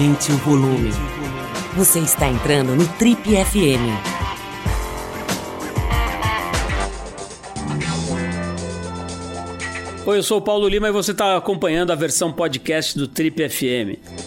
Aumente o volume. Você está entrando no Trip FM. Oi, eu sou o Paulo Lima e você está acompanhando a versão podcast do Trip FM.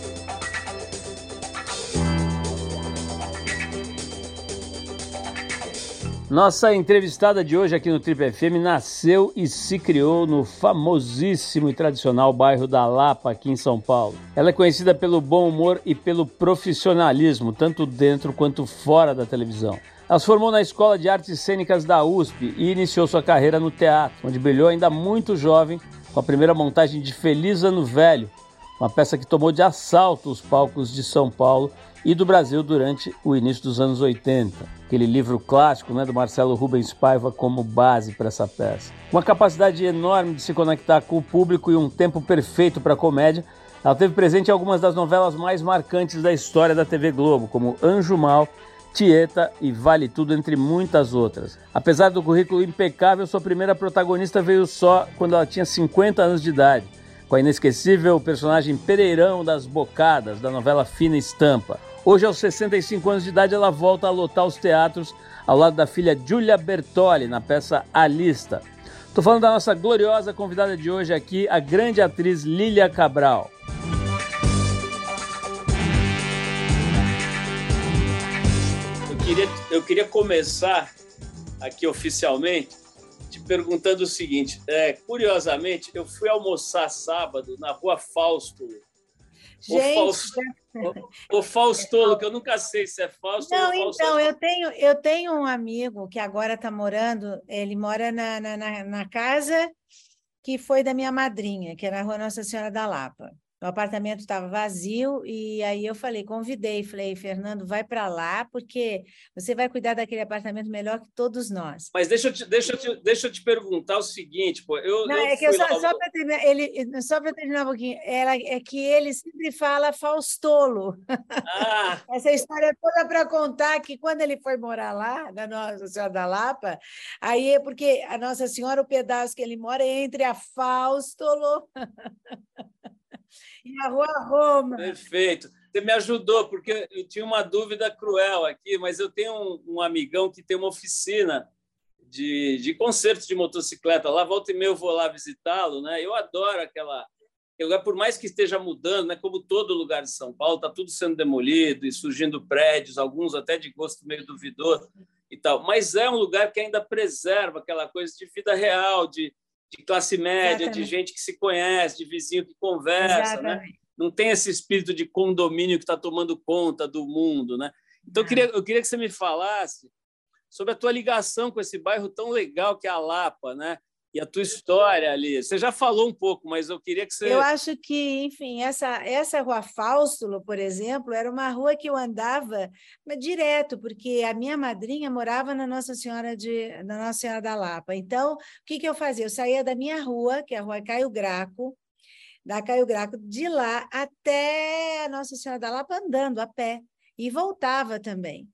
Nossa entrevistada de hoje aqui no Trip FM nasceu e se criou no famosíssimo e tradicional bairro da Lapa, aqui em São Paulo. Ela é conhecida pelo bom humor e pelo profissionalismo, tanto dentro quanto fora da televisão. Ela se formou na Escola de Artes Cênicas da USP e iniciou sua carreira no teatro, onde brilhou ainda muito jovem com a primeira montagem de Feliz Ano Velho, uma peça que tomou de assalto os palcos de São Paulo e do Brasil durante o início dos anos 80. Aquele livro clássico né, do Marcelo Rubens Paiva como base para essa peça. Uma capacidade enorme de se conectar com o público e um tempo perfeito para a comédia, ela teve presente em algumas das novelas mais marcantes da história da TV Globo, como Anjo Mal, Tieta e Vale Tudo, entre muitas outras. Apesar do currículo impecável, sua primeira protagonista veio só quando ela tinha 50 anos de idade, com a inesquecível personagem Pereirão das Bocadas, da novela Fina Estampa. Hoje, aos 65 anos de idade, ela volta a lotar os teatros ao lado da filha Giulia Bertoli na peça A Lista. Estou falando da nossa gloriosa convidada de hoje aqui, a grande atriz Lília Cabral. Eu queria, eu queria começar aqui oficialmente te perguntando o seguinte: é, curiosamente, eu fui almoçar sábado na rua Fausto, Gente, o, Fausto, o, o Faustolo, que eu nunca sei se é Fausto não, ou então, eu tenho, eu tenho um amigo que agora está morando, ele mora na, na, na, casa que foi da minha madrinha, que era a Rua Nossa Senhora da Lapa. O apartamento estava vazio e aí eu falei, convidei, falei, Fernando, vai para lá porque você vai cuidar daquele apartamento melhor que todos nós. Mas deixa eu te, deixa eu te, deixa eu te perguntar o seguinte, pô, eu não eu é que eu só, lá... só para terminar, ele só para terminar um pouquinho, ela, é que ele sempre fala Faustolo. Ah. Essa história toda para contar que quando ele foi morar lá na Nossa Senhora da Lapa, aí é porque a Nossa Senhora o pedaço que ele mora é entre a Faustolo e a Rua Roma. Perfeito. Você me ajudou, porque eu tinha uma dúvida cruel aqui, mas eu tenho um, um amigão que tem uma oficina de, de concertos de motocicleta. Lá, volta e meia, eu vou lá visitá-lo. Né? Eu adoro aquela. lugar, por mais que esteja mudando, né? como todo lugar de São Paulo, está tudo sendo demolido e surgindo prédios, alguns até de gosto meio duvidoso e tal. Mas é um lugar que ainda preserva aquela coisa de vida real, de, de classe média, Exatamente. de gente que se conhece, de vizinho que conversa, né? Não tem esse espírito de condomínio que está tomando conta do mundo, né? Então eu queria, eu queria que você me falasse sobre a tua ligação com esse bairro tão legal que é a Lapa, né? E a tua história ali. Você já falou um pouco, mas eu queria que você. Eu acho que, enfim, essa, essa rua Faustulo, por exemplo, era uma rua que eu andava direto, porque a minha madrinha morava na Nossa Senhora de na Nossa Senhora da Lapa. Então, o que, que eu fazia? Eu saía da minha rua, que é a rua Caio Graco, da Caio Graco, de lá até a Nossa Senhora da Lapa andando a pé. E voltava também.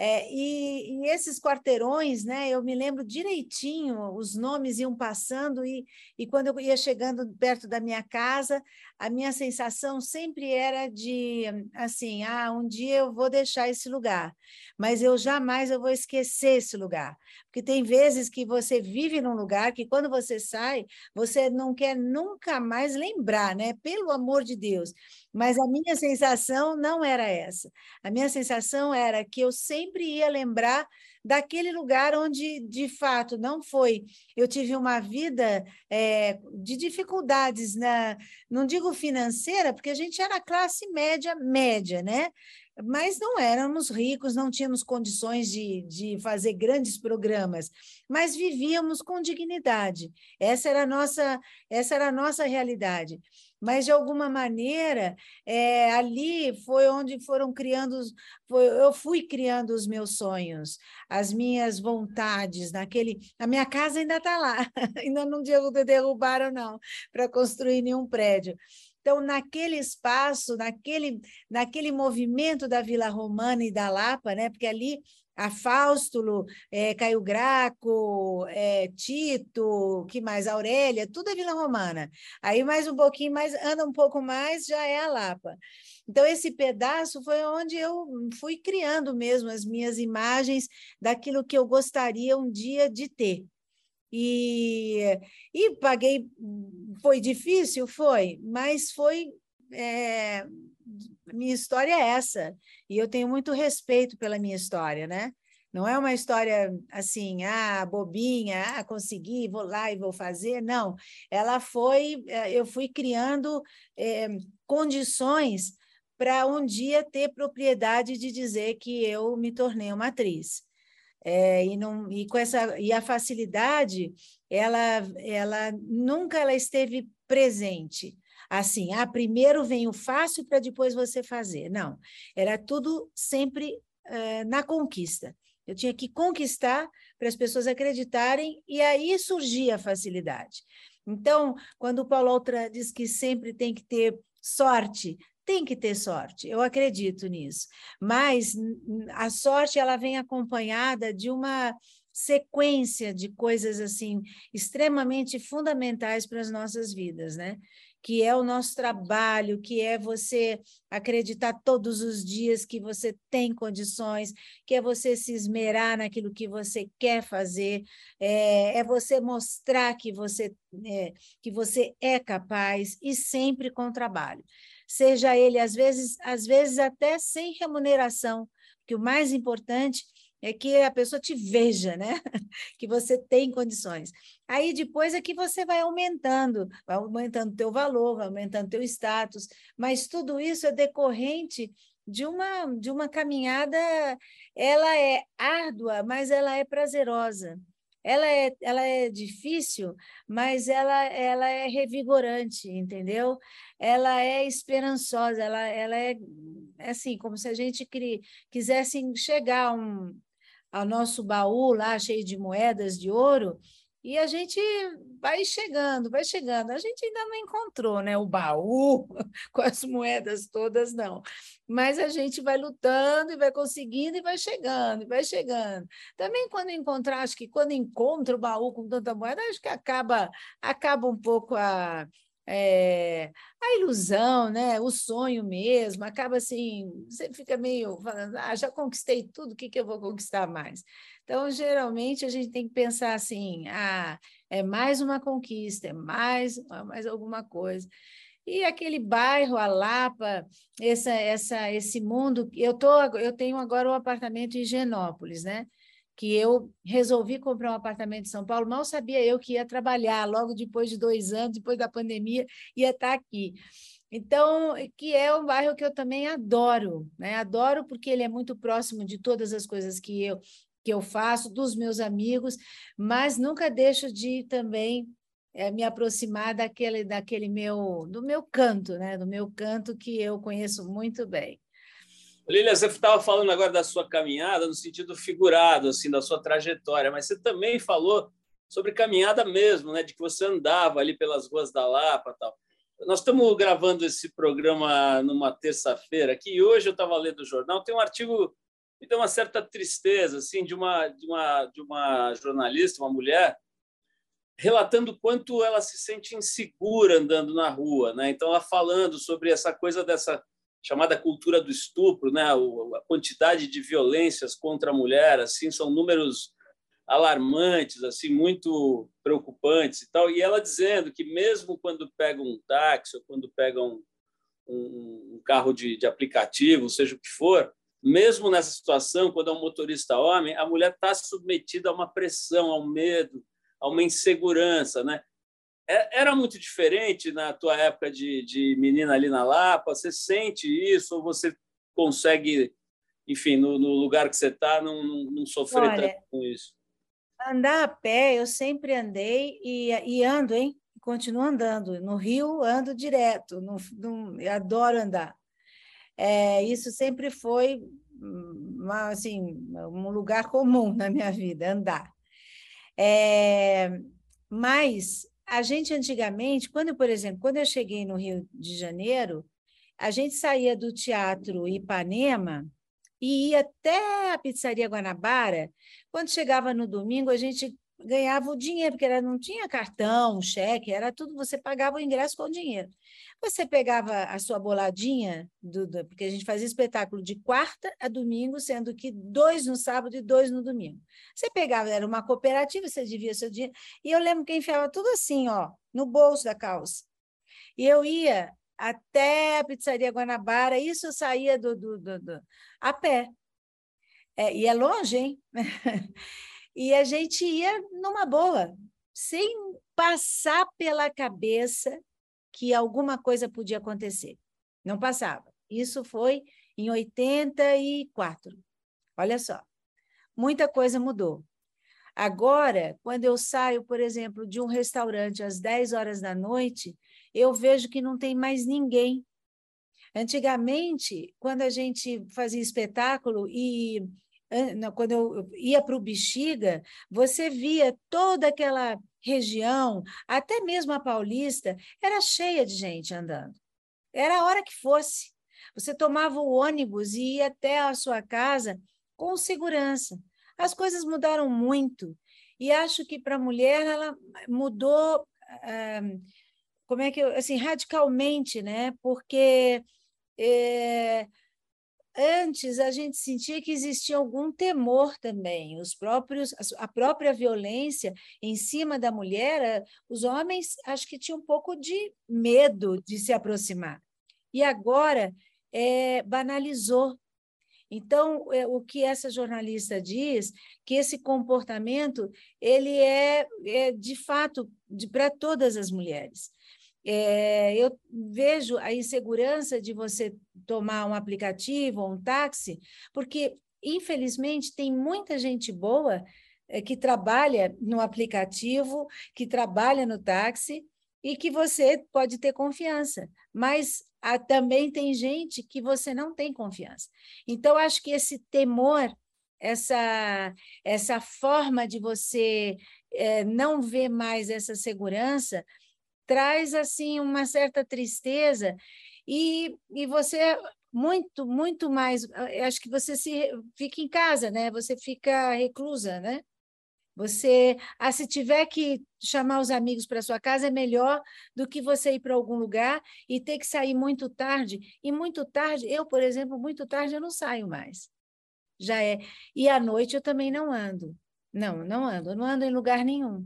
É, e, e, esses quarteirões, né, eu me lembro direitinho, os nomes iam passando, e, e quando eu ia chegando perto da minha casa, a minha sensação sempre era de, assim, ah, um dia eu vou deixar esse lugar, mas eu jamais eu vou esquecer esse lugar. Porque tem vezes que você vive num lugar que quando você sai, você não quer nunca mais lembrar, né? Pelo amor de Deus. Mas a minha sensação não era essa. A minha sensação era que eu sempre ia lembrar daquele lugar onde, de fato, não foi. Eu tive uma vida é, de dificuldades, na, não digo financeira, porque a gente era classe média, média, né? mas não éramos ricos, não tínhamos condições de, de fazer grandes programas, mas vivíamos com dignidade. Essa era a nossa, essa era a nossa realidade. Mas, de alguma maneira, é, ali foi onde foram criando, foi, eu fui criando os meus sonhos, as minhas vontades, naquele. A minha casa ainda está lá, ainda não derrubaram, não, para construir nenhum prédio. Então, naquele espaço, naquele, naquele movimento da Vila Romana e da Lapa, né? porque ali a Faustulo, é, Caio Graco, é, Tito, que mais? Aurélia, tudo é Vila Romana. Aí mais um pouquinho mais, anda um pouco mais, já é a Lapa. Então, esse pedaço foi onde eu fui criando mesmo as minhas imagens daquilo que eu gostaria um dia de ter. E, e paguei, foi difícil? Foi, mas foi. É, minha história é essa, e eu tenho muito respeito pela minha história, né? Não é uma história assim, ah, bobinha, ah, consegui, vou lá e vou fazer. Não, ela foi, eh, eu fui criando é, condições para um dia ter propriedade de dizer que eu me tornei uma atriz. É, e, não, e com essa e a facilidade ela ela nunca ela esteve presente assim ah primeiro vem o fácil para depois você fazer não era tudo sempre é, na conquista eu tinha que conquistar para as pessoas acreditarem e aí surgia a facilidade então quando o Paulo Altra diz que sempre tem que ter sorte tem que ter sorte, eu acredito nisso. Mas a sorte ela vem acompanhada de uma sequência de coisas assim extremamente fundamentais para as nossas vidas, né? Que é o nosso trabalho, que é você acreditar todos os dias que você tem condições, que é você se esmerar naquilo que você quer fazer, é, é você mostrar que você é, que você é capaz e sempre com trabalho. Seja ele às vezes, às vezes até sem remuneração, que o mais importante é que a pessoa te veja, né? que você tem condições. Aí depois é que você vai aumentando, vai aumentando teu valor, vai aumentando teu status, mas tudo isso é decorrente de uma de uma caminhada, ela é árdua, mas ela é prazerosa. Ela é, ela é difícil, mas ela, ela é revigorante, entendeu? Ela é esperançosa, ela, ela é, é assim, como se a gente quisesse chegar um, ao nosso baú lá cheio de moedas de ouro e a gente vai chegando, vai chegando. A gente ainda não encontrou né, o baú com as moedas todas, não. Mas a gente vai lutando e vai conseguindo e vai chegando, e vai chegando. Também quando encontrar, acho que quando encontra o baú com tanta moeda, acho que acaba, acaba um pouco a, é, a ilusão, né? o sonho mesmo, acaba assim, você fica meio falando, ah, já conquistei tudo, o que, que eu vou conquistar mais? Então, geralmente, a gente tem que pensar assim: ah, é mais uma conquista, é mais, é mais alguma coisa. E aquele bairro, a Lapa, essa, essa, esse mundo. Eu, tô, eu tenho agora um apartamento em Genópolis, né? Que eu resolvi comprar um apartamento em São Paulo, mal sabia eu que ia trabalhar, logo depois de dois anos, depois da pandemia, ia estar aqui. Então, que é um bairro que eu também adoro, né? Adoro porque ele é muito próximo de todas as coisas que eu que eu faço, dos meus amigos, mas nunca deixo de também é, me aproximar daquele, daquele meu, do meu canto, né? Do meu canto que eu conheço muito bem. Lília, você estava falando agora da sua caminhada no sentido figurado, assim, da sua trajetória, mas você também falou sobre caminhada mesmo, né? De que você andava ali pelas ruas da Lapa, tal. Nós estamos gravando esse programa numa terça-feira aqui e hoje eu estava lendo o jornal, tem um artigo me deu uma certa tristeza assim de uma de uma de uma jornalista, uma mulher, relatando quanto ela se sente insegura andando na rua, né? Então ela falando sobre essa coisa dessa chamada cultura do estupro, né? A quantidade de violências contra a mulher, assim, são números alarmantes, assim, muito preocupantes e tal. E ela dizendo que mesmo quando pega um táxi ou quando pega um, um, um carro de, de aplicativo, seja o que for, mesmo nessa situação, quando é um motorista homem, a mulher está submetida a uma pressão, a um medo, a uma insegurança, né? É, era muito diferente na tua época de, de menina ali na Lapa? Você sente isso ou você consegue, enfim, no, no lugar que você está, não, não, não, sofrer Olha, tanto com isso? Andar a pé, eu sempre andei e, e ando, hein? Continuo andando. No Rio, ando direto. No, no, eu adoro andar. É, isso sempre foi uma, assim, um lugar comum na minha vida, andar. É, mas a gente antigamente, quando, por exemplo, quando eu cheguei no Rio de Janeiro, a gente saía do Teatro Ipanema e ia até a Pizzaria Guanabara. Quando chegava no domingo, a gente ganhava o dinheiro, porque era, não tinha cartão, cheque, era tudo, você pagava o ingresso com dinheiro. Você pegava a sua boladinha, do, porque a gente fazia espetáculo de quarta a domingo, sendo que dois no sábado e dois no domingo. Você pegava, era uma cooperativa, você devia seu dinheiro, e eu lembro que enfiava tudo assim, ó, no bolso da calça. E eu ia até a pizzaria Guanabara, isso eu saía do, do, do, do a pé. É, e é longe, hein? e a gente ia numa boa, sem passar pela cabeça que alguma coisa podia acontecer. Não passava. Isso foi em 84. Olha só, muita coisa mudou. Agora, quando eu saio, por exemplo, de um restaurante às 10 horas da noite, eu vejo que não tem mais ninguém. Antigamente, quando a gente fazia espetáculo e quando eu ia para o Bexiga, você via toda aquela região, até mesmo a Paulista, era cheia de gente andando. Era a hora que fosse. Você tomava o ônibus e ia até a sua casa com segurança. As coisas mudaram muito. E acho que para a mulher ela mudou, ah, como é que eu, assim, radicalmente, né? Porque é, antes a gente sentia que existia algum temor também, os próprios a própria violência em cima da mulher, os homens acho que tinham um pouco de medo de se aproximar. E agora é, banalizou. Então, é, o que essa jornalista diz, que esse comportamento ele é, é de fato para todas as mulheres. É, eu vejo a insegurança de você tomar um aplicativo ou um táxi, porque, infelizmente, tem muita gente boa é, que trabalha no aplicativo, que trabalha no táxi, e que você pode ter confiança, mas há, também tem gente que você não tem confiança. Então, acho que esse temor, essa, essa forma de você é, não ver mais essa segurança, traz assim uma certa tristeza e, e você muito muito mais acho que você se fica em casa né você fica reclusa né? Você ah, se tiver que chamar os amigos para sua casa é melhor do que você ir para algum lugar e ter que sair muito tarde. E muito tarde eu por exemplo muito tarde eu não saio mais. Já é. E à noite eu também não ando. Não não ando não ando em lugar nenhum.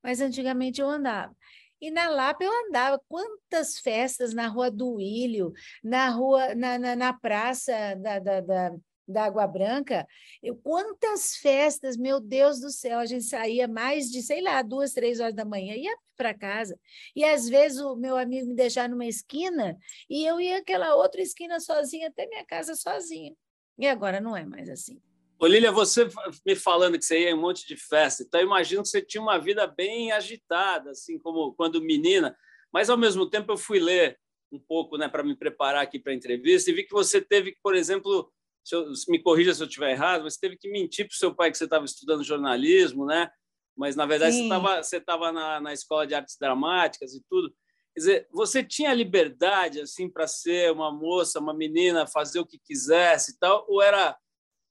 Mas antigamente eu andava e na Lapa eu andava, quantas festas na Rua do Wilho, na rua, na, na, na praça da, da, da, da Água Branca, eu, quantas festas, meu Deus do céu, a gente saía mais de, sei lá, duas, três horas da manhã, ia para casa. E às vezes o meu amigo me deixava numa esquina e eu ia aquela outra esquina sozinha até minha casa sozinha. E agora não é mais assim. Olília, você me falando que você ia em um monte de festa, então eu imagino que você tinha uma vida bem agitada, assim como quando menina, mas ao mesmo tempo eu fui ler um pouco né, para me preparar aqui para a entrevista e vi que você teve que, por exemplo, eu, me corrija se eu estiver errado, mas você teve que mentir para o seu pai que você estava estudando jornalismo, né? mas na verdade Sim. você estava na, na escola de artes dramáticas e tudo. Quer dizer, você tinha liberdade assim para ser uma moça, uma menina, fazer o que quisesse e tal, ou era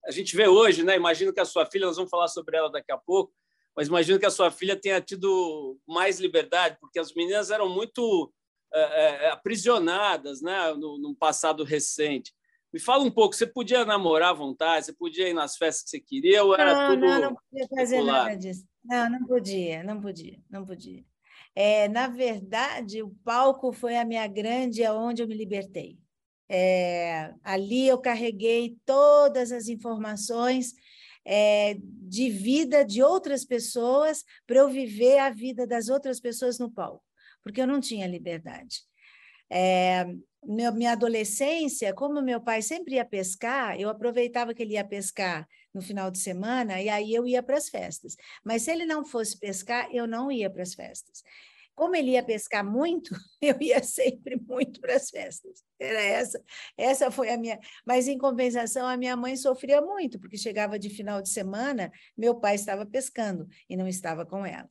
a gente vê hoje, né? Imagino que a sua filha, nós vamos falar sobre ela daqui a pouco, mas imagino que a sua filha tenha tido mais liberdade, porque as meninas eram muito é, é, aprisionadas, né? No, no, passado recente. Me fala um pouco, você podia namorar à vontade, você podia ir nas festas que você queria, ou era não, tudo. Não, não podia fazer popular? nada disso. Não, não podia, não podia, não podia. É, na verdade, o palco foi a minha grande, aonde eu me libertei. É, ali eu carreguei todas as informações é, de vida de outras pessoas para eu viver a vida das outras pessoas no palco, porque eu não tinha liberdade. É, meu, minha adolescência, como meu pai sempre ia pescar, eu aproveitava que ele ia pescar no final de semana e aí eu ia para as festas. Mas se ele não fosse pescar, eu não ia para as festas. Como ele ia pescar muito, eu ia sempre muito para as festas. Era essa, essa foi a minha. Mas em compensação, a minha mãe sofria muito, porque chegava de final de semana, meu pai estava pescando e não estava com ela.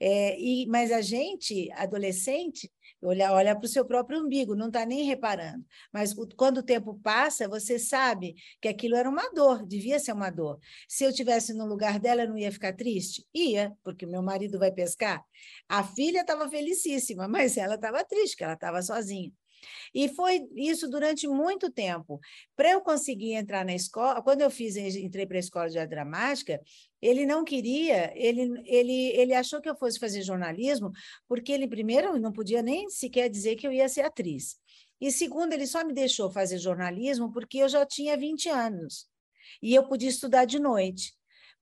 É, e, mas a gente, adolescente, olha, olha para o seu próprio umbigo, não está nem reparando. Mas quando o tempo passa, você sabe que aquilo era uma dor, devia ser uma dor. Se eu tivesse no lugar dela, eu não ia ficar triste? Ia, porque meu marido vai pescar. A filha estava felicíssima, mas ela estava triste, que ela estava sozinha. E foi isso durante muito tempo. Para eu conseguir entrar na escola, quando eu fiz, entrei para a escola de arte dramática, ele não queria, ele, ele, ele achou que eu fosse fazer jornalismo, porque ele, primeiro, não podia nem sequer dizer que eu ia ser atriz. E segundo, ele só me deixou fazer jornalismo porque eu já tinha 20 anos e eu podia estudar de noite.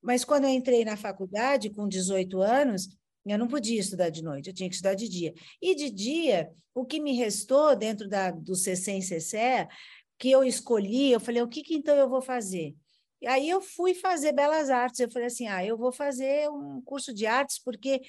Mas quando eu entrei na faculdade, com 18 anos, eu não podia estudar de noite, eu tinha que estudar de dia. E de dia, o que me restou dentro da, do CC em CCE, que eu escolhi, eu falei, o que, que então eu vou fazer? E aí eu fui fazer belas artes. Eu falei assim: ah, eu vou fazer um curso de artes porque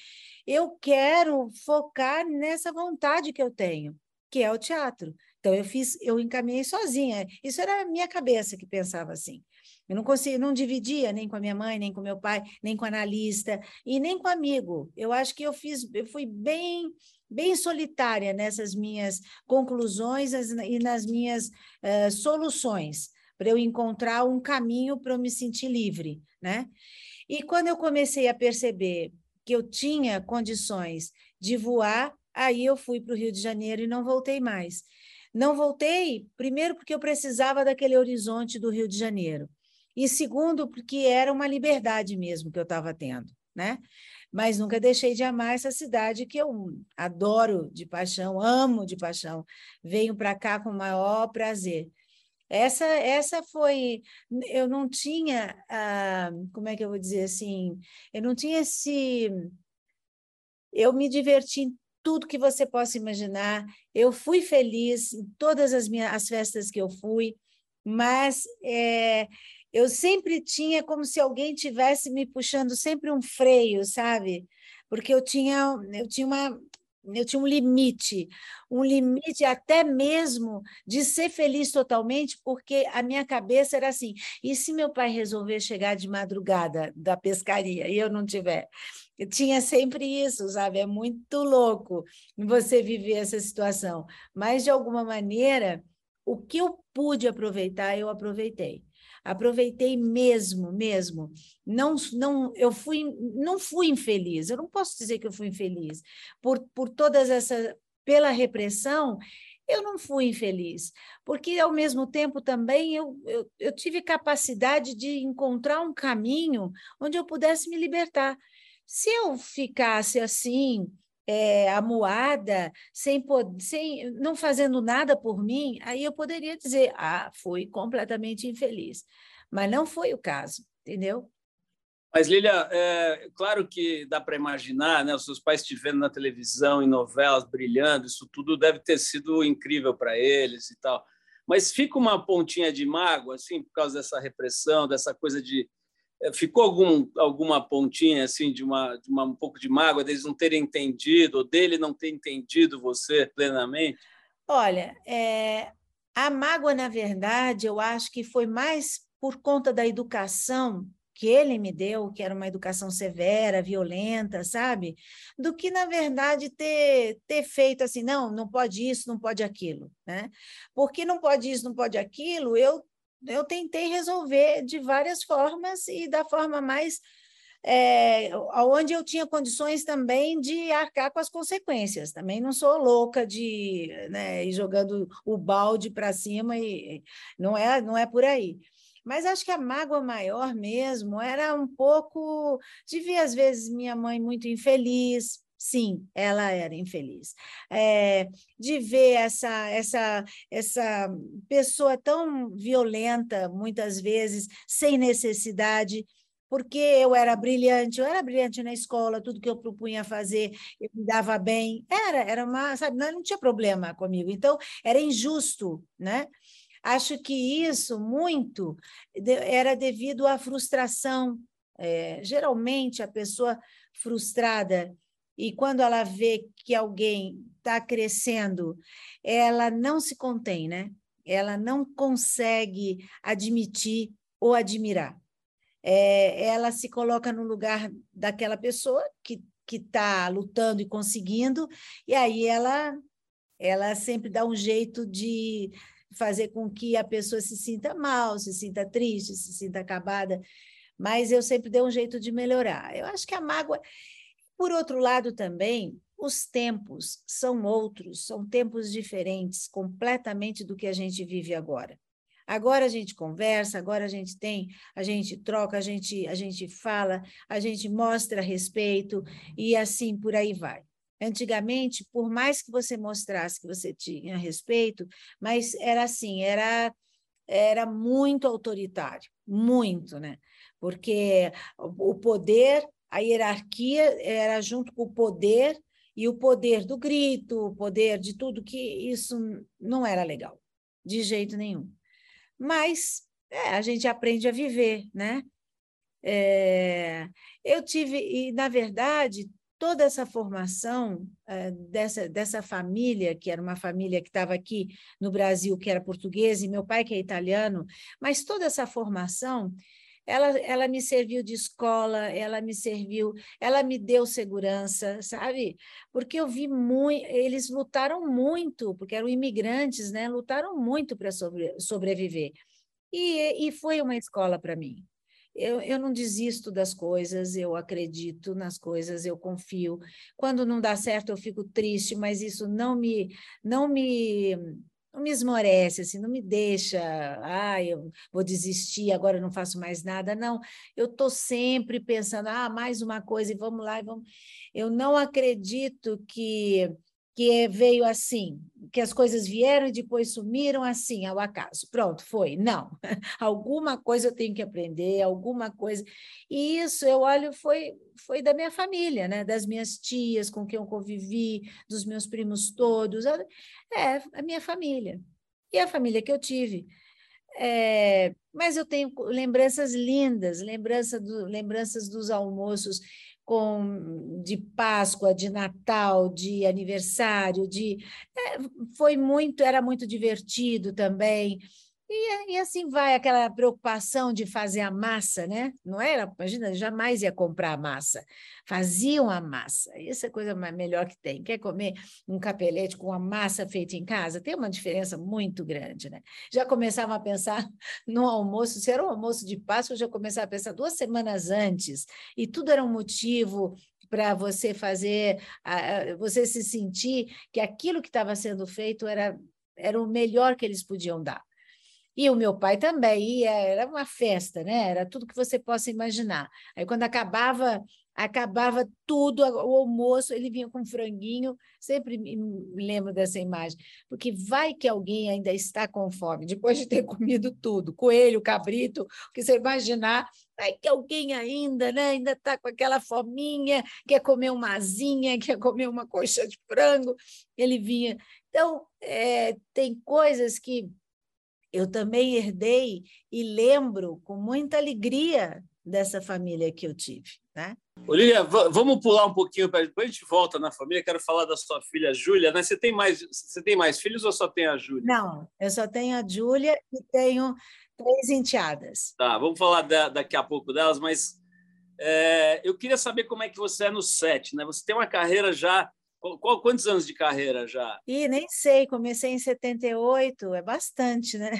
eu quero focar nessa vontade que eu tenho, que é o teatro. Então eu fiz, eu encaminhei sozinha. Isso era a minha cabeça que pensava assim. Eu não conseguia, não dividia nem com a minha mãe, nem com meu pai, nem com analista e nem com amigo. Eu acho que eu fiz, eu fui bem bem solitária nessas minhas conclusões e nas minhas uh, soluções para eu encontrar um caminho para eu me sentir livre, né? E quando eu comecei a perceber que eu tinha condições de voar, aí eu fui para o Rio de Janeiro e não voltei mais. Não voltei, primeiro, porque eu precisava daquele horizonte do Rio de Janeiro, e segundo, porque era uma liberdade mesmo que eu estava tendo, né? Mas nunca deixei de amar essa cidade que eu adoro de paixão, amo de paixão. Venho para cá com o maior prazer. Essa, essa foi. Eu não tinha. Ah, como é que eu vou dizer assim? Eu não tinha esse. Eu me diverti tudo que você possa imaginar. Eu fui feliz em todas as minhas as festas que eu fui, mas é, eu sempre tinha como se alguém tivesse me puxando sempre um freio, sabe? Porque eu tinha, eu tinha uma, eu tinha um limite, um limite até mesmo de ser feliz totalmente, porque a minha cabeça era assim: e se meu pai resolver chegar de madrugada da pescaria e eu não tiver? Eu tinha sempre isso, sabe? É muito louco você viver essa situação, mas de alguma maneira, o que eu pude aproveitar, eu aproveitei aproveitei mesmo, mesmo. Não, não, eu fui, não fui infeliz. Eu não posso dizer que eu fui infeliz por, por todas essa, pela repressão. Eu não fui infeliz, porque ao mesmo tempo também eu, eu, eu tive capacidade de encontrar um caminho onde eu pudesse me libertar. Se eu ficasse assim, é, amuada, sem, sem, não fazendo nada por mim, aí eu poderia dizer, ah, fui completamente infeliz. Mas não foi o caso, entendeu? Mas, Lília, é claro que dá para imaginar, né? Os seus pais te vendo na televisão, em novelas, brilhando, isso tudo deve ter sido incrível para eles e tal. Mas fica uma pontinha de mágoa, assim, por causa dessa repressão, dessa coisa de ficou algum, alguma pontinha assim de uma, de uma um pouco de mágoa deles não terem entendido ou dele não ter entendido você plenamente? Olha, é, a mágoa na verdade eu acho que foi mais por conta da educação que ele me deu, que era uma educação severa, violenta, sabe? Do que, na verdade, ter, ter feito assim, não, não pode isso, não pode aquilo, né? Porque não pode isso, não pode aquilo, eu eu tentei resolver de várias formas e da forma mais é, onde eu tinha condições também de arcar com as consequências. Também não sou louca de né, ir jogando o balde para cima e não é, não é por aí. Mas acho que a mágoa maior mesmo era um pouco de ver, às vezes, minha mãe muito infeliz, Sim, ela era infeliz. É, de ver essa, essa, essa pessoa tão violenta, muitas vezes, sem necessidade, porque eu era brilhante, eu era brilhante na escola, tudo que eu propunha fazer, eu me dava bem. Era, era uma, sabe, não tinha problema comigo. Então, era injusto, né? Acho que isso muito era devido à frustração. É, geralmente, a pessoa frustrada e quando ela vê que alguém está crescendo, ela não se contém, né? Ela não consegue admitir ou admirar. É, ela se coloca no lugar daquela pessoa que que está lutando e conseguindo, e aí ela ela sempre dá um jeito de fazer com que a pessoa se sinta mal, se sinta triste, se sinta acabada, mas eu sempre dei um jeito de melhorar. Eu acho que a mágoa. Por outro lado, também, os tempos são outros, são tempos diferentes completamente do que a gente vive agora. Agora a gente conversa, agora a gente tem, a gente troca, a gente, a gente fala, a gente mostra respeito e assim por aí vai. Antigamente, por mais que você mostrasse que você tinha respeito, mas era assim, era era muito autoritário, muito, né? Porque o poder, a hierarquia era junto com o poder e o poder do grito, o poder de tudo que isso não era legal, de jeito nenhum. Mas é, a gente aprende a viver, né? É, eu tive, e na verdade, toda essa formação uh, dessa, dessa família, que era uma família que estava aqui no Brasil, que era portuguesa, e meu pai que é italiano, mas toda essa formação, ela, ela me serviu de escola, ela me serviu, ela me deu segurança, sabe? Porque eu vi muito, eles lutaram muito, porque eram imigrantes, né? Lutaram muito para sobre, sobreviver. E, e foi uma escola para mim eu, eu não desisto das coisas, eu acredito nas coisas, eu confio. Quando não dá certo, eu fico triste, mas isso não me, não me, não me esmorece, assim, não me deixa, ah, eu vou desistir, agora eu não faço mais nada. Não, eu estou sempre pensando, ah, mais uma coisa, e vamos lá, e vamos. Eu não acredito que que veio assim, que as coisas vieram e depois sumiram assim, ao acaso. Pronto, foi. Não, alguma coisa eu tenho que aprender, alguma coisa. E isso eu olho foi foi da minha família, né? Das minhas tias com quem eu convivi, dos meus primos todos. É, a minha família. E a família que eu tive. É, mas eu tenho lembranças lindas, lembrança do, lembranças dos almoços com de Páscoa, de Natal, de aniversário, de é, foi muito, era muito divertido também. E, e, assim vai aquela preocupação de fazer a massa, né? Não era, imagina, jamais ia comprar a massa. Faziam a massa. Isso é a coisa melhor que tem. Quer comer um capelete com a massa feita em casa? Tem uma diferença muito grande, né? Já começava a pensar no almoço, se era um almoço de Páscoa, já começava a pensar duas semanas antes. E tudo era um motivo para você fazer, você se sentir que aquilo que estava sendo feito era, era o melhor que eles podiam dar. E o meu pai também ia, era uma festa, né? Era tudo que você possa imaginar. Aí quando acabava, acabava tudo, o almoço, ele vinha com franguinho, sempre me lembro dessa imagem, porque vai que alguém ainda está com fome, depois de ter comido tudo, coelho, cabrito, o que você imaginar, vai que alguém ainda, né, ainda está com aquela fominha, quer comer uma asinha, quer comer uma coxa de frango, ele vinha. Então, é, tem coisas que eu também herdei e lembro com muita alegria dessa família que eu tive. Né? Olivia, vamos pular um pouquinho para depois a gente volta na família. Quero falar da sua filha Júlia. Né? Você tem mais você tem mais filhos ou só tem a Júlia? Não, eu só tenho a Júlia e tenho três enteadas. Tá, vamos falar da, daqui a pouco delas, mas é, eu queria saber como é que você é no set. Né? Você tem uma carreira já qual, quantos anos de carreira já? Ih, nem sei, comecei em 78, é bastante, né?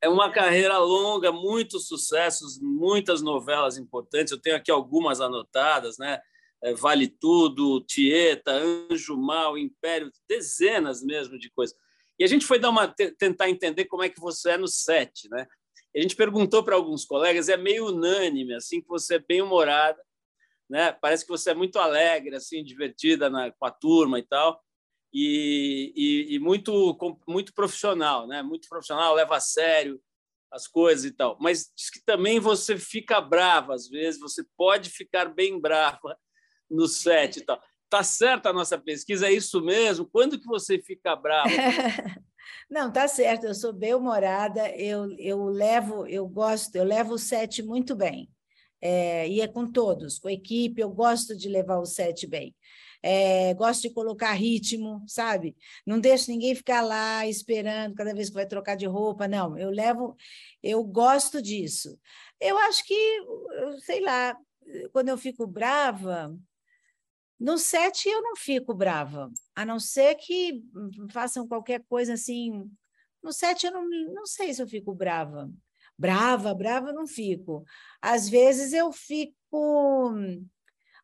É uma carreira longa, muitos sucessos, muitas novelas importantes. Eu tenho aqui algumas anotadas, né? É, vale Tudo, Tieta, Anjo Mal, Império, dezenas mesmo de coisas. E a gente foi dar uma tentar entender como é que você é no set, né? a gente perguntou para alguns colegas, é meio unânime, assim, que você é bem humorada, né? Parece que você é muito alegre, assim, divertida na, com a turma e tal, e, e, e, muito muito profissional, né? Muito profissional, leva a sério as coisas e tal. Mas diz que também você fica brava às vezes, você pode ficar bem brava no set e tal. Tá certa a nossa pesquisa, é isso mesmo? Quando que você fica brava? Não, tá certo, eu sou bem humorada, eu, eu levo, eu gosto, eu levo o set muito bem é, e é com todos, com a equipe, eu gosto de levar o set bem. É, gosto de colocar ritmo, sabe? Não deixo ninguém ficar lá esperando cada vez que vai trocar de roupa, não. Eu levo, eu gosto disso. Eu acho que, sei lá, quando eu fico brava, No set eu não fico brava, a não ser que façam qualquer coisa assim. No set eu não, não sei se eu fico brava. Brava, brava não fico. Às vezes eu fico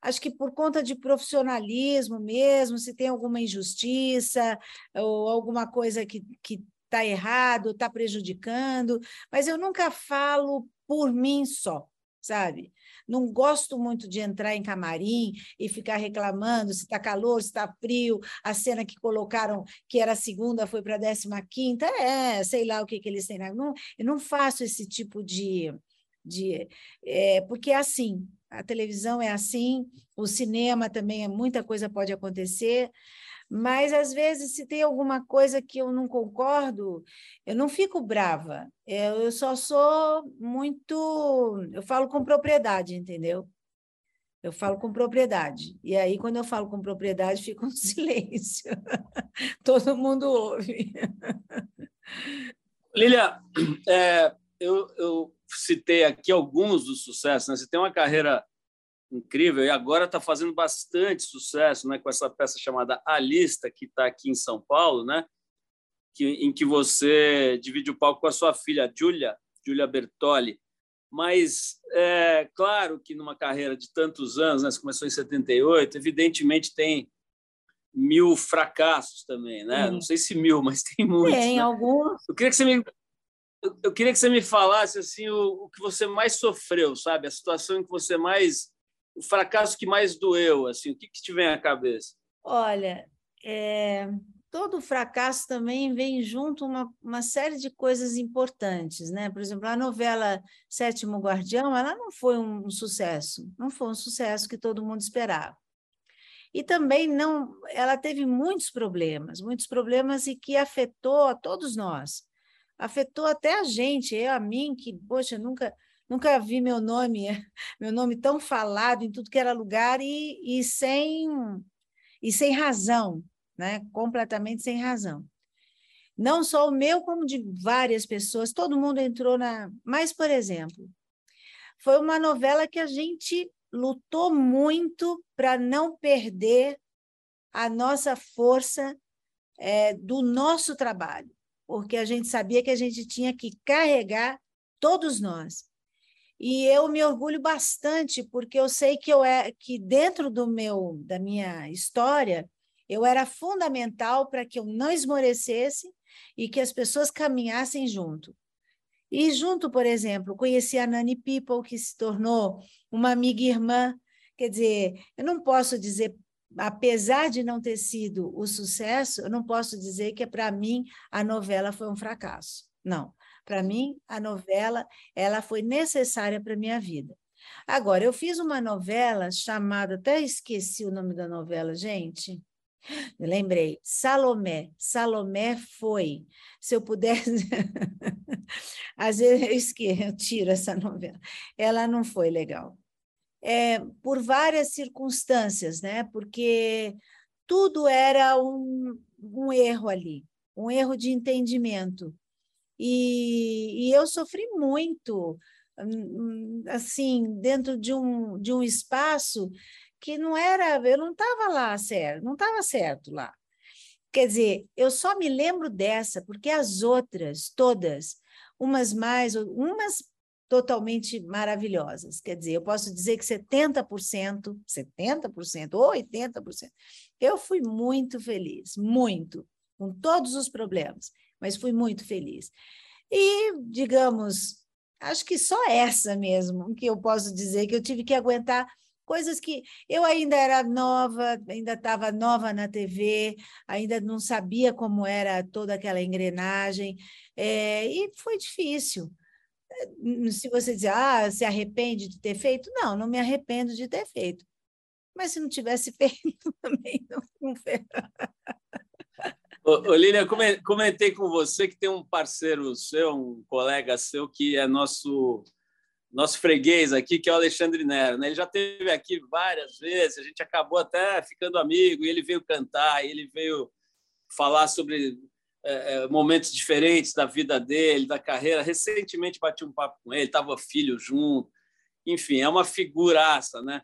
acho que por conta de profissionalismo mesmo, se tem alguma injustiça ou alguma coisa que está errado, está prejudicando, mas eu nunca falo por mim só, sabe? Não gosto muito de entrar em camarim e ficar reclamando se está calor, se está frio, a cena que colocaram que era segunda foi para décima quinta, é, sei lá o que, que eles têm. Não, eu não faço esse tipo de. de é, porque é assim, a televisão é assim, o cinema também é muita coisa pode acontecer. Mas, às vezes, se tem alguma coisa que eu não concordo, eu não fico brava. Eu só sou muito. Eu falo com propriedade, entendeu? Eu falo com propriedade. E aí, quando eu falo com propriedade, fica um silêncio. Todo mundo ouve. Lilia, é, eu, eu, citei aqui alguns dos sucessos. Né? Você tem uma carreira incrível e agora está fazendo bastante sucesso né, com essa peça chamada A Lista, que está aqui em São Paulo, né, que, em que você divide o palco com a sua filha, Giulia, Giulia Bertoli. Mas, é claro que numa carreira de tantos anos, né, você começou em 78, evidentemente tem mil fracassos também, né? Não sei se mil, mas tem muitos. Tem né? alguns. Eu queria que você me eu queria que você me falasse assim o, o, que você mais sofreu, sabe? A situação em que você mais o fracasso que mais doeu, assim, o que, que te vem à cabeça? Olha, é, todo fracasso também vem junto uma, uma série de coisas importantes, né? Por exemplo, a novela Sétimo Guardião, ela não foi um sucesso, não foi um sucesso que todo mundo esperava. E também não, ela teve muitos problemas, muitos problemas e que afetou a todos nós. Afetou até a gente, eu, a mim, que, poxa, nunca nunca vi meu nome, meu nome tão falado em tudo que era lugar e, e sem e sem razão, né? Completamente sem razão. Não só o meu, como de várias pessoas, todo mundo entrou na. Mas, por exemplo, foi uma novela que a gente lutou muito para não perder a nossa força é, do nosso trabalho, porque a gente sabia que a gente tinha que carregar todos nós. E eu me orgulho bastante, porque eu sei que eu é que dentro do meu da minha história, eu era fundamental para que eu não esmorecesse e que as pessoas caminhassem junto. E junto, por exemplo, conheci a Nani People, que se tornou uma amiga irmã. Quer dizer, eu não posso dizer, apesar de não ter sido o sucesso, eu não posso dizer que para mim a novela foi um fracasso. Não. Para mim, a novela ela foi necessária para minha vida. Agora, eu fiz uma novela chamada, até esqueci o nome da novela, gente. Lembrei, Salomé. Salomé foi. Se eu pudesse. Às vezes eu esqueço, eu tiro essa novela. Ela não foi legal. É, por várias circunstâncias, né? Porque tudo era um, um erro ali, um erro de entendimento. E, e eu sofri muito, hum, assim, dentro de um, de um espaço que não era, eu não estava lá certo, não estava certo lá. Quer dizer, eu só me lembro dessa, porque as outras, todas, umas mais, umas totalmente maravilhosas. Quer dizer, eu posso dizer que 70%, 70% ou 80%, eu fui muito feliz, muito, com todos os problemas mas fui muito feliz. E, digamos, acho que só essa mesmo que eu posso dizer que eu tive que aguentar coisas que eu ainda era nova, ainda estava nova na TV, ainda não sabia como era toda aquela engrenagem, é, e foi difícil. Se você dizer, ah, se arrepende de ter feito? Não, não me arrependo de ter feito. Mas se não tivesse feito, também não, não Olívia, comentei com você que tem um parceiro seu, um colega seu, que é nosso nosso freguês aqui, que é o Alexandre Nero. Né? Ele já esteve aqui várias vezes, a gente acabou até ficando amigo, e ele veio cantar, ele veio falar sobre é, é, momentos diferentes da vida dele, da carreira. Recentemente bati um papo com ele, estava filho junto. Enfim, é uma figuraça, né?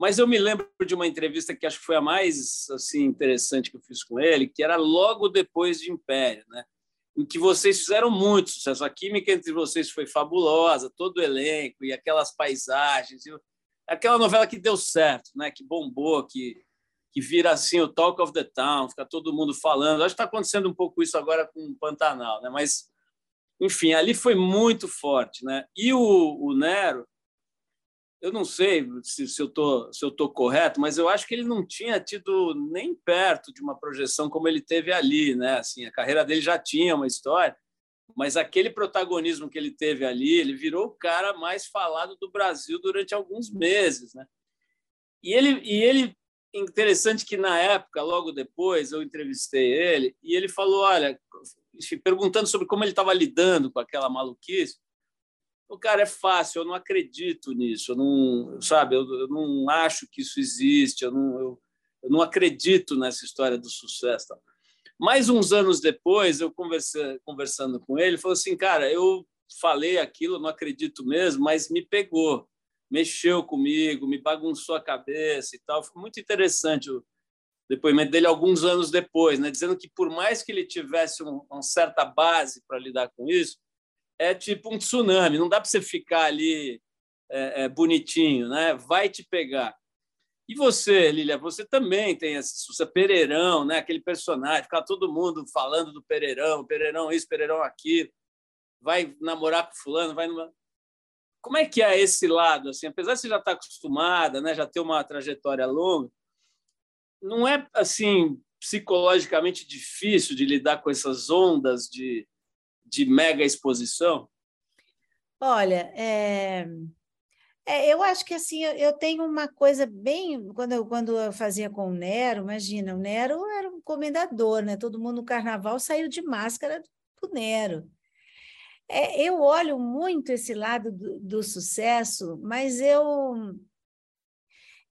Mas eu me lembro de uma entrevista que acho que foi a mais assim interessante que eu fiz com ele, que era logo depois de Império, né? em que vocês fizeram muito sucesso. A química entre vocês foi fabulosa, todo o elenco e aquelas paisagens. Aquela novela que deu certo, né? que bombou, que, que vira assim o talk of the town, fica todo mundo falando. Acho que está acontecendo um pouco isso agora com o Pantanal, né? mas, enfim, ali foi muito forte. Né? E o, o Nero, eu não sei se, se eu tô, se eu tô correto, mas eu acho que ele não tinha tido nem perto de uma projeção como ele teve ali, né? Assim, a carreira dele já tinha uma história, mas aquele protagonismo que ele teve ali, ele virou o cara mais falado do Brasil durante alguns meses, né? E ele, e ele interessante que na época, logo depois, eu entrevistei ele e ele falou, olha, perguntando sobre como ele estava lidando com aquela maluquice, o cara é fácil, eu não acredito nisso, eu não, sabe, eu, eu não acho que isso existe, eu não, eu, eu, não acredito nessa história do sucesso. Tal. Mais uns anos depois, eu conversando com ele, ele falou assim, cara, eu falei aquilo, não acredito mesmo, mas me pegou, mexeu comigo, me bagunçou a cabeça e tal. Foi muito interessante o depoimento dele alguns anos depois, né, dizendo que por mais que ele tivesse um, uma certa base para lidar com isso, é tipo um tsunami, não dá para você ficar ali é, é, bonitinho, né? vai te pegar. E você, Lilia, você também tem esse sucesso, Pereirão, né? aquele personagem, ficar todo mundo falando do Pereirão, Pereirão isso, Pereirão aquilo, vai namorar com fulano, vai numa... Como é que é esse lado? Assim, apesar de você já estar acostumada, né? já ter uma trajetória longa, não é assim psicologicamente difícil de lidar com essas ondas de, de mega exposição? Olha, é... É, eu acho que assim, eu tenho uma coisa bem. Quando eu, quando eu fazia com o Nero, imagina, o Nero era um comendador, né? Todo mundo no carnaval saiu de máscara do Nero. É, eu olho muito esse lado do, do, sucesso, mas eu.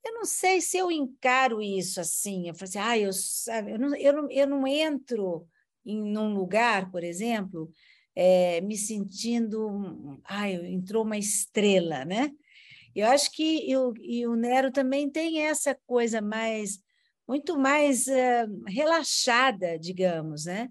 Eu não sei se eu encaro isso assim. Eu falo assim, ah, eu, sabe, eu, não, eu, não, eu não entro em um lugar, por exemplo, é, me sentindo, ai, entrou uma estrela, né? Eu acho que eu, e o Nero também tem essa coisa mais, muito mais uh, relaxada, digamos, né?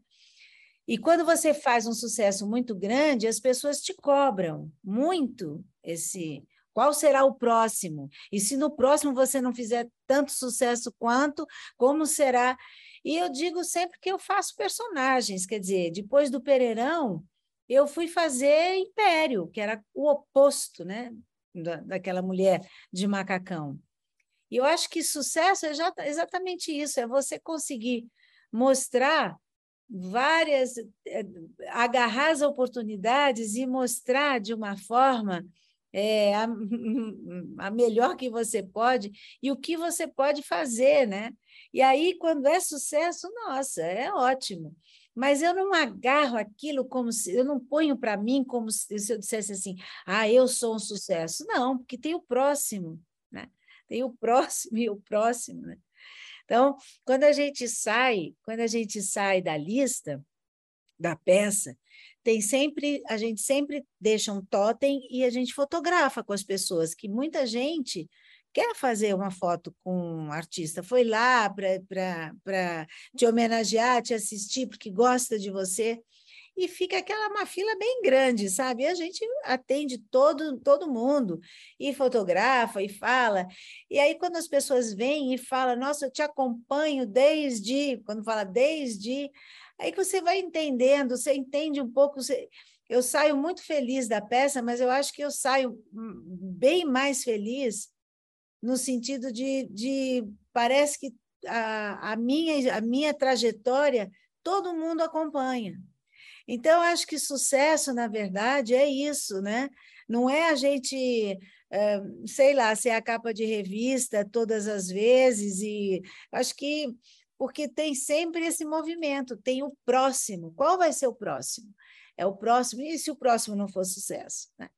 E quando você faz um sucesso muito grande, as pessoas te cobram muito esse qual será o próximo? E se no próximo você não fizer tanto sucesso quanto, como será? E eu digo sempre que eu faço personagens, quer dizer, depois do Pereirão, eu fui fazer Império, que era o oposto né, da, daquela mulher de macacão. E eu acho que sucesso é já, exatamente isso, é você conseguir mostrar várias, é, agarrar as oportunidades e mostrar de uma forma é, a, a, melhor que você pode e o que você pode fazer, né? E aí, quando é sucesso, nossa, é ótimo mas eu não agarro aquilo como se eu não ponho para mim como se, se, eu dissesse assim, ah, eu sou um sucesso. Não, porque tem o próximo, né? Tem o próximo e o próximo, né? Então, quando a gente sai, quando a gente sai da lista da peça, tem sempre, a gente sempre deixa um totem e a gente fotografa com as pessoas, que muita gente quer fazer uma foto com um artista, foi lá para te homenagear, te assistir, porque gosta de você, e fica aquela uma fila bem grande, sabe? E a gente atende todo, todo mundo, e fotografa, e fala. E aí, quando as pessoas vêm e falam, nossa, eu te acompanho desde, quando fala desde, aí que você vai entendendo, você entende um pouco. Você, eu saio muito feliz da peça, mas eu acho que eu saio hum, bem mais feliz no sentido de, de parece que a, a, minha, a minha trajetória todo mundo acompanha. Então, acho que sucesso, na verdade, é isso, né? Não é a gente, sei lá, ser a capa de revista todas as vezes, e acho que porque tem sempre esse movimento, tem o próximo. Qual vai ser o próximo? É o próximo, e se o próximo não for sucesso? Né?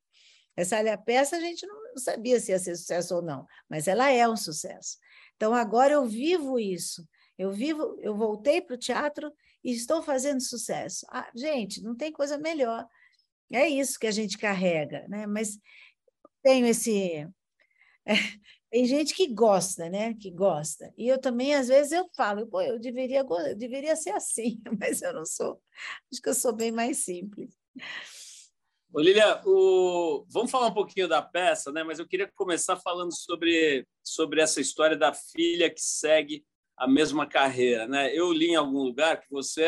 Essa a peça a gente não sabia se ia ser sucesso ou não, mas ela é um sucesso. Então agora eu vivo isso. Eu vivo, eu voltei para o teatro e estou fazendo sucesso. Ah, gente, não tem coisa melhor. É isso que a gente carrega, né? Mas tenho esse é, Tem gente que gosta, né? Que gosta. E eu também, às vezes, eu falo, pô, eu deveria, eu deveria ser assim, mas eu não sou. Acho que eu sou bem mais simples. Olívia, o... vamos falar um pouquinho da peça, né? Mas eu queria começar falando sobre, sobre essa história da filha que segue a mesma carreira, né? Eu li em algum lugar que você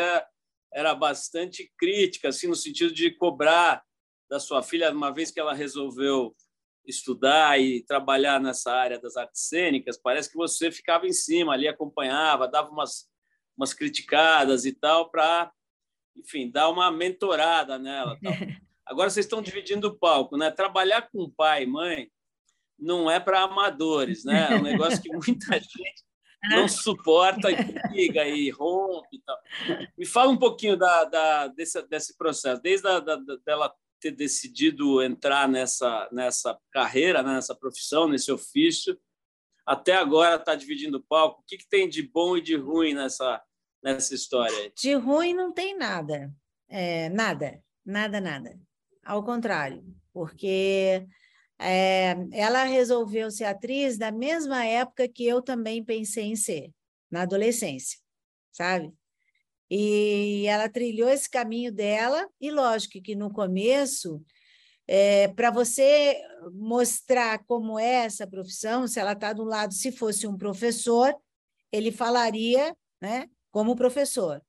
era bastante crítica, assim, no sentido de cobrar da sua filha, uma vez que ela resolveu estudar e trabalhar nessa área das artes cênicas, parece que você ficava em cima ali, acompanhava, dava umas, umas criticadas e tal, para, enfim, dar uma mentorada nela. Tal. Agora vocês estão dividindo o palco, né? Trabalhar com pai e mãe não é para amadores, né? É um negócio que muita gente não suporta e briga e rompe e tal. Me fala um pouquinho da, da desse, desse processo, desde a, da, dela ter decidido entrar nessa, nessa carreira, né, nessa profissão, nesse ofício, até agora está dividindo o palco. O que, que, tem de bom e de ruim nessa, nessa história? De ruim não tem nada. É, nada, nada, nada. Ao contrário, porque é, ela resolveu ser atriz da mesma época que eu também pensei em ser, na adolescência, sabe? E ela trilhou esse caminho dela, e lógico que no começo, é, para você mostrar como é essa profissão, se ela está do lado, se fosse um professor, ele falaria né, como professor.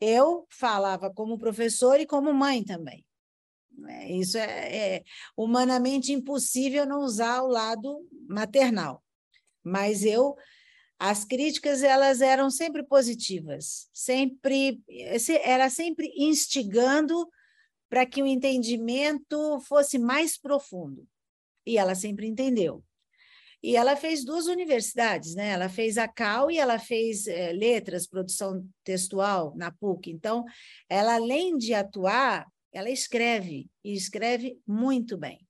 Eu falava como professor e como mãe também. Né, isso é, é humanamente impossível não usar o lado maternal. Mas eu as críticas elas eram sempre positivas, sempre era sempre instigando para que o entendimento fosse mais profundo. E ela sempre entendeu. E ela fez duas universidades, né? Ela fez a Cal e ela fez é, letras, produção textual na PUC. Então, ela além de atuar, ela escreve e escreve muito bem.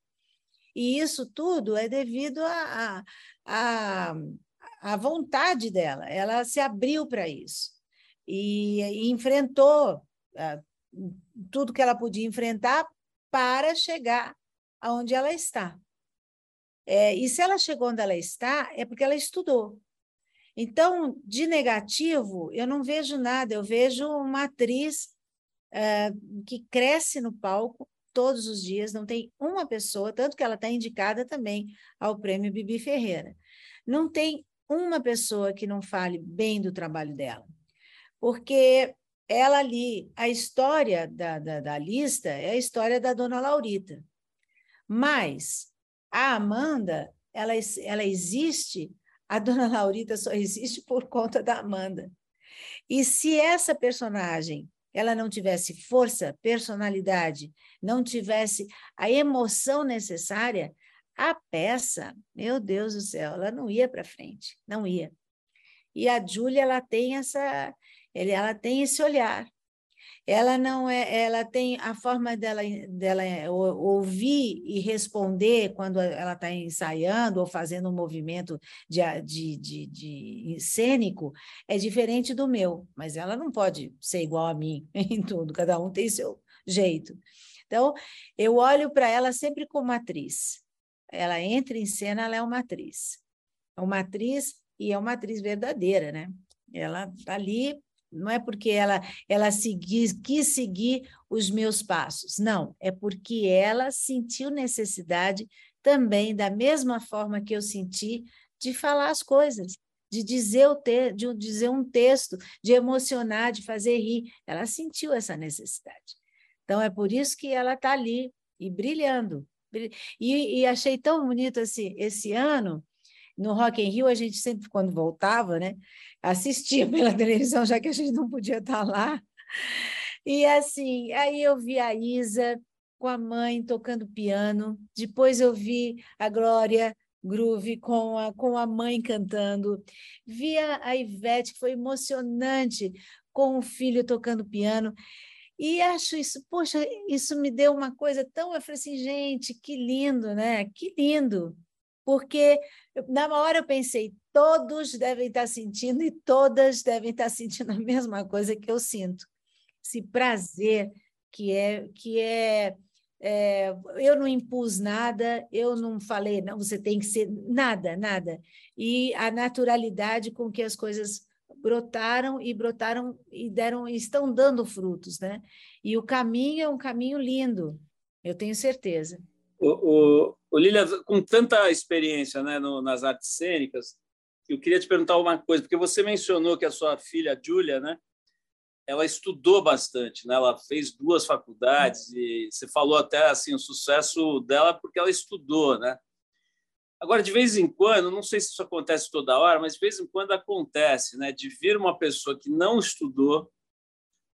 E isso tudo é devido a, a, a a vontade dela, ela se abriu para isso e, e enfrentou uh, tudo que ela podia enfrentar para chegar aonde ela está. É, e se ela chegou onde ela está, é porque ela estudou. Então, de negativo, eu não vejo nada, eu vejo uma atriz uh, que cresce no palco todos os dias, não tem uma pessoa, tanto que ela está indicada também ao prêmio Bibi Ferreira. Não tem uma pessoa que não fale bem do trabalho dela. Porque ela ali, a história da, da, da lista é a história da dona Laurita. Mas a Amanda, ela, ela existe, a dona Laurita só existe por conta da Amanda. E se essa personagem ela não tivesse força, personalidade, não tivesse a emoção necessária, a peça, meu Deus do céu, ela não ia para frente, não ia. E a Júlia, ela tem essa, ela tem esse olhar. Ela não é, ela tem a forma dela, dela ouvir e responder quando ela está ensaiando ou fazendo um movimento de, de, de, de cênico é diferente do meu, mas ela não pode ser igual a mim em tudo, cada um tem seu jeito. Então, eu olho para ela sempre como atriz ela entra em cena, ela é uma atriz. É uma atriz e é uma atriz verdadeira, né? Ela está ali, não é porque ela, ela segui, quis seguir os meus passos, não, é porque ela sentiu necessidade também, da mesma forma que eu senti, de falar as coisas, de dizer, o te, de dizer um texto, de emocionar, de fazer rir. Ela sentiu essa necessidade. Então, é por isso que ela está ali e brilhando, e, e achei tão bonito assim, esse ano, no Rock in Rio, a gente sempre, quando voltava, né, assistia pela televisão, já que a gente não podia estar lá. E assim, aí eu vi a Isa com a mãe tocando piano, depois eu vi a Glória Groove com a, com a mãe cantando, vi a, Ivete, que foi emocionante, com o filho tocando piano. E acho isso, poxa, isso me deu uma coisa tão. Eu falei assim, gente, que lindo, né? Que lindo. Porque na hora eu pensei, todos devem estar sentindo e todas devem estar sentindo a mesma coisa que eu sinto. Esse prazer que é, que é é, eu não impus nada, eu não falei, não, você tem que ser nada, nada. E a naturalidade com que as coisas brotaram e brotaram e deram, estão dando frutos, né? E o caminho é um caminho lindo, eu tenho certeza. O, o, o com tanta experiência né, no, nas artes cênicas, eu queria te perguntar uma coisa, porque você mencionou que a sua filha, Júlia, né, ela estudou bastante, né? Ela fez duas faculdades e você falou até assim o sucesso dela porque ela estudou, né? Agora, de vez em quando, não sei se isso acontece toda hora, mas de vez em quando acontece, né? De vir uma pessoa que não estudou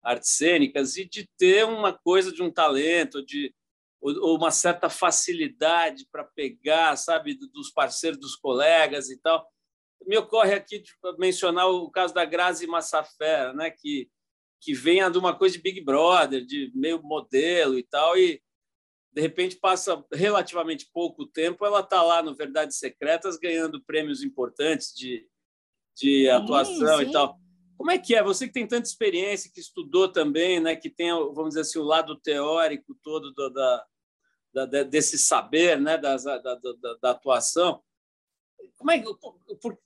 artes cênicas e de ter uma coisa de um talento, de ou uma certa facilidade para pegar, sabe, dos parceiros, dos colegas e tal. Me ocorre aqui mencionar o caso da Grazi Massafera, né, que que venha de uma coisa de Big Brother, de meio modelo e tal, e de repente passa relativamente pouco tempo, ela está lá no Verdades Secretas ganhando prêmios importantes de, de atuação sim. e tal. Como é que é? Você que tem tanta experiência, que estudou também, né, que tem, vamos dizer assim, o lado teórico todo do, da, da, desse saber, né, da, da, da, da atuação. Como é,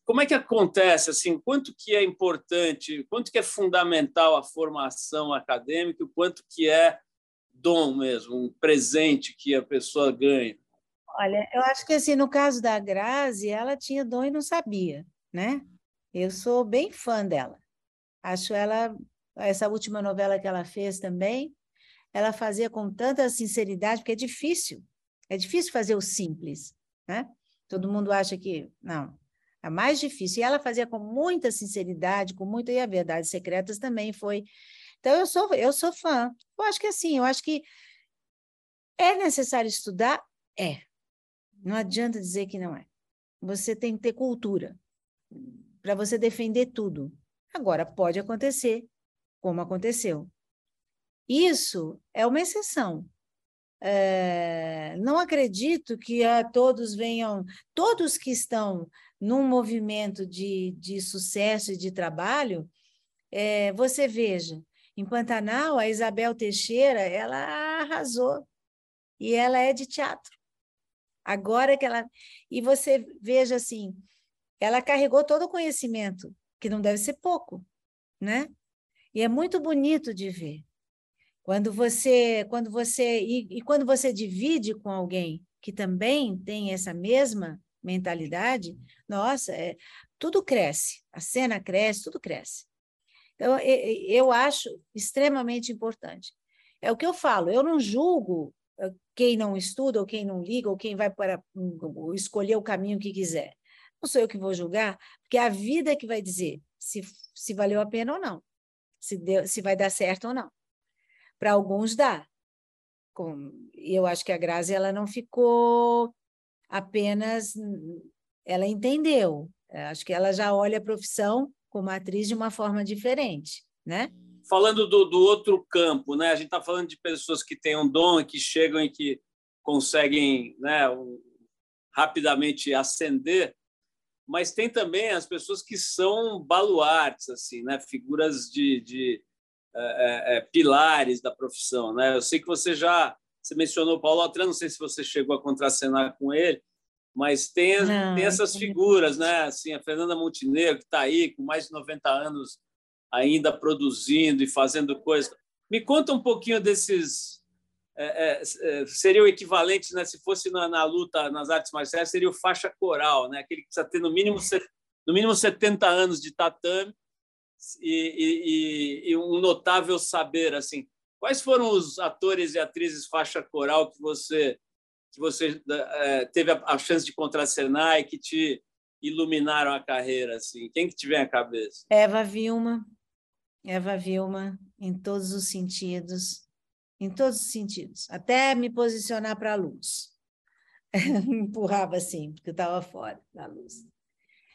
como é que acontece assim? Quanto que é importante, quanto que é fundamental a formação acadêmica, o quanto que é dom mesmo, um presente que a pessoa ganha? Olha, eu acho que assim, no caso da Grazi, ela tinha dom e não sabia, né? Eu sou bem fã dela. Acho ela essa última novela que ela fez também, ela fazia com tanta sinceridade, porque é difícil. É difícil fazer o simples, né? Todo mundo acha que não, é mais difícil. E ela fazia com muita sinceridade, com muita e a verdade secretas também foi. Então eu sou eu sou fã. Eu acho que assim, eu acho que é necessário estudar, é. Não adianta dizer que não é. Você tem que ter cultura para você defender tudo. Agora pode acontecer, como aconteceu. Isso é uma exceção. É, não acredito que a todos venham, todos que estão num movimento de, de sucesso e de trabalho, é, você veja, em Pantanal, a Isabel Teixeira, ela arrasou, e ela é de teatro. Agora que ela. E você veja assim, ela carregou todo o conhecimento, que não deve ser pouco, né? E é muito bonito de ver. Quando você, quando você e, e quando você divide com alguém que também tem essa mesma mentalidade, nossa, é, tudo cresce, a cena cresce, tudo cresce. Então, eu acho extremamente importante. É o que eu falo, eu não julgo eh, quem não estuda, ou quem não liga, ou quem vai para escolher o caminho que quiser. Não sou eu que vou julgar, porque é a vida que vai dizer se, se valeu a pena ou não, se, deu, se vai dar certo ou não. Para alguns dá. E eu acho que a Grazi ela não ficou apenas. Ela entendeu. Acho que ela já olha a profissão como atriz de uma forma diferente, né? Falando do, do outro campo, né? A gente está falando de pessoas que têm um dom e que chegam e que conseguem, né, rapidamente ascender, mas tem também as pessoas que são baluartes, assim, né? Figuras de, de é, é, é, pilares da profissão. Né? Eu sei que você já você mencionou o Paulo Altran, não sei se você chegou a contracenar com ele, mas tem, não, tem essas figuras, né? Assim, a Fernanda Montenegro, que está aí com mais de 90 anos ainda produzindo e fazendo coisas. Me conta um pouquinho desses. É, é, seria o equivalente, né, se fosse na, na, luta nas artes marciais, seria o faixa coral, né, aquele que precisa ter no mínimo, no mínimo 70 anos de tatame e, e, e, um notável saber assim. Quais foram os atores e atrizes faixa coral que você que você é, teve a, a, chance de contracenar e que te iluminaram a carreira assim? Quem que te vem à cabeça? Eva Vilma, Eva Vilma, em todos os sentidos, em todos os sentidos, até me posicionar para a luz. empurrava assim, porque eu estava fora da luz.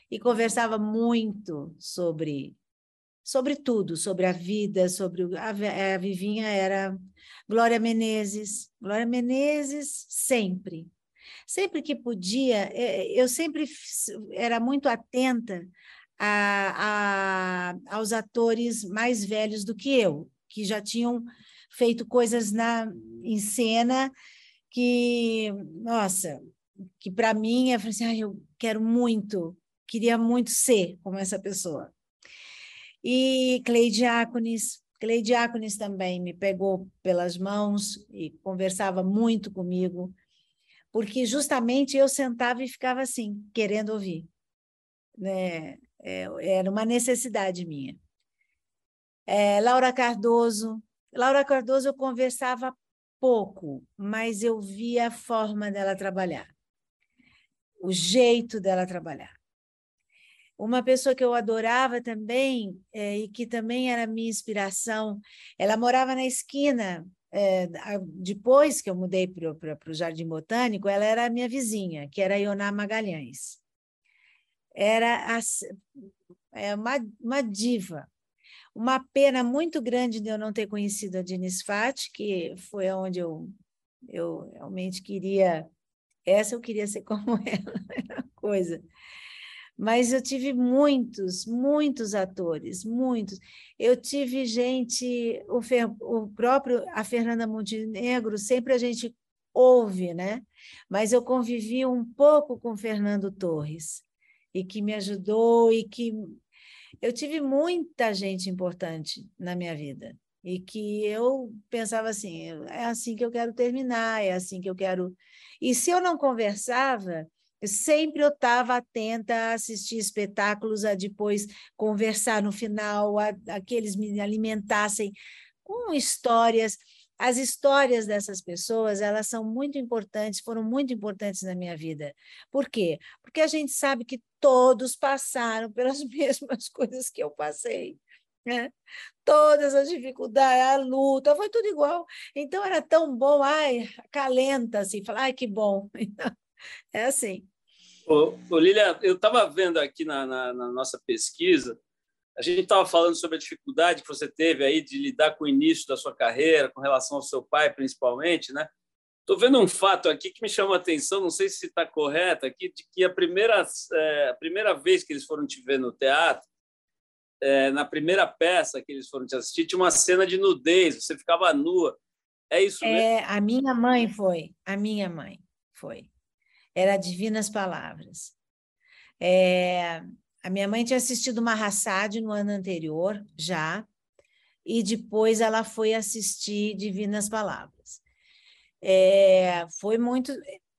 E conversava muito sobre sobre tudo, sobre a vida, sobre a, a Vivinha era Glória Menezes, Glória Menezes sempre. Sempre que podia, é, eu sempre era muito atenta a, a, aos atores mais velhos do que eu, que já tinham feito coisas na, em cena que, nossa, que para mim, falei assim, ah, eu quero muito, queria muito ser como essa pessoa. E Cleide Diáconis, Cleide Diáconis também me pegou pelas mãos e conversava muito comigo, porque justamente eu sentava e ficava assim, querendo ouvir. Né? É, era uma necessidade minha. É, Laura Cardoso. Laura Cardoso eu conversava pouco, mas eu via a forma dela trabalhar, o jeito dela trabalhar. Uma pessoa que eu adorava também, é, e que também era minha inspiração, ela morava na esquina. É, depois que eu mudei para o Jardim Botânico, ela era a minha vizinha, que era Ioná Magalhães. Era a, é uma, uma diva, uma pena muito grande de eu não ter conhecido a Diniz Fati, que foi onde eu, eu realmente queria. Essa eu queria ser como ela, coisa. Mas eu tive muitos, muitos atores, muitos. Eu tive gente, o, Fer, o próprio, a Fernanda Montenegro, sempre a gente ouve, né? Mas eu convivi um pouco com Fernando Torres, e que me ajudou, e que eu tive muita gente importante na minha vida e que eu pensava assim, é assim que eu quero terminar, é assim que eu quero. E se eu não conversava, sempre eu estava atenta a assistir espetáculos, a depois conversar no final, a, a que eles me alimentassem com histórias as histórias dessas pessoas, elas são muito importantes, foram muito importantes na minha vida. Por quê? Porque a gente sabe que todos passaram pelas mesmas coisas que eu passei. Né? Todas as dificuldades, a luta, foi tudo igual. Então era tão bom, ai, calenta assim, falar, ai, que bom. é assim. Ô, ô Lilia, eu estava vendo aqui na, na, na nossa pesquisa a gente estava falando sobre a dificuldade que você teve aí de lidar com o início da sua carreira, com relação ao seu pai, principalmente, né? Estou vendo um fato aqui que me chama a atenção, não sei se está correto aqui, de que a primeira, é, a primeira vez que eles foram te ver no teatro, é, na primeira peça que eles foram te assistir, tinha uma cena de nudez, você ficava nua. É isso mesmo? É, a minha mãe foi, a minha mãe foi. Era Divinas Palavras. É, a minha mãe tinha assistido uma Hassad no ano anterior, já, e depois ela foi assistir Divinas Palavras. É, foi muito.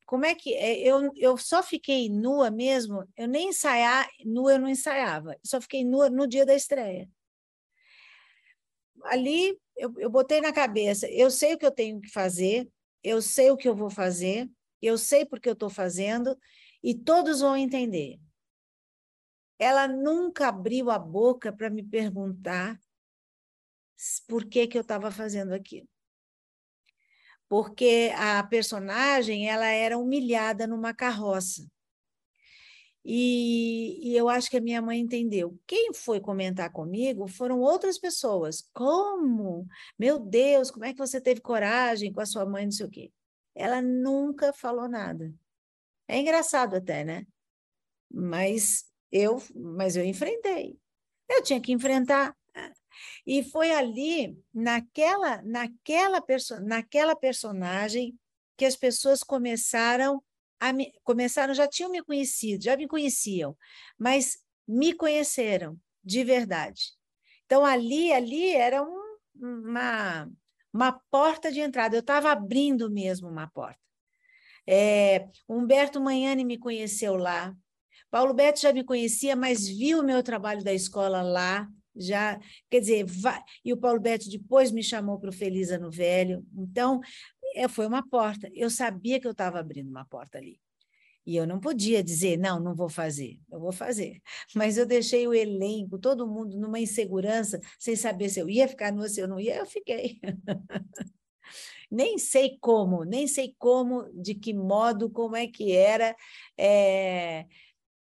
Como é que. É, eu, eu só fiquei nua mesmo, eu nem ensaiar, nua eu não ensaiava, só fiquei nua no dia da estreia. Ali eu, eu botei na cabeça, eu sei o que eu tenho que fazer, eu sei o que eu vou fazer, eu sei porque eu estou fazendo, e todos vão entender ela nunca abriu a boca para me perguntar por que, que eu estava fazendo aquilo. Porque a personagem ela era humilhada numa carroça. E, e, eu acho que a minha mãe entendeu. Quem foi comentar comigo foram outras pessoas. Como? Meu Deus, como é que você teve coragem com a sua mãe, não sei o quê. Ela nunca falou nada. É engraçado até, né? Mas eu, mas eu enfrentei. Eu tinha que enfrentar. E foi ali, naquela, naquela, perso naquela personagem, que as pessoas começaram a me, começaram, já tinham me conhecido, já me conheciam, mas me conheceram de verdade. Então ali, ali era um, uma uma porta de entrada. Eu estava abrindo mesmo uma porta. É, Humberto Manhani me conheceu lá. Paulo Beto já me conhecia, mas viu o meu trabalho da escola lá, já, quer dizer, vai, e o Paulo Beto depois me chamou para o Feliz Ano Velho. Então, é, foi uma porta. Eu sabia que eu estava abrindo uma porta ali. E eu não podia dizer, não, não vou fazer, eu vou fazer. Mas eu deixei o elenco, todo mundo numa insegurança, sem saber se eu ia ficar no se eu não ia, eu fiquei. nem sei como, nem sei como, de que modo, como é que era. É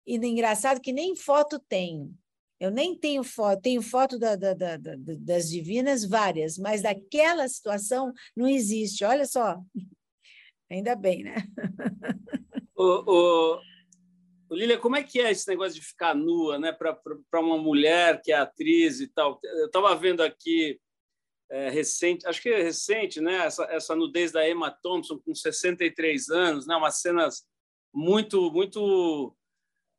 e engraçado que nem foto tenho. Eu nem tenho foto, tenho foto da, da, da, das divinas, várias, mas daquela situação não existe. Olha só. Ainda bem, né? o, o, Lília, como é que é esse negócio de ficar nua, né? Para uma mulher que é atriz e tal. Eu estava vendo aqui é, recente, acho que é recente, né? Essa, essa nudez da Emma Thompson com 63 anos, né? Umas cenas muito, muito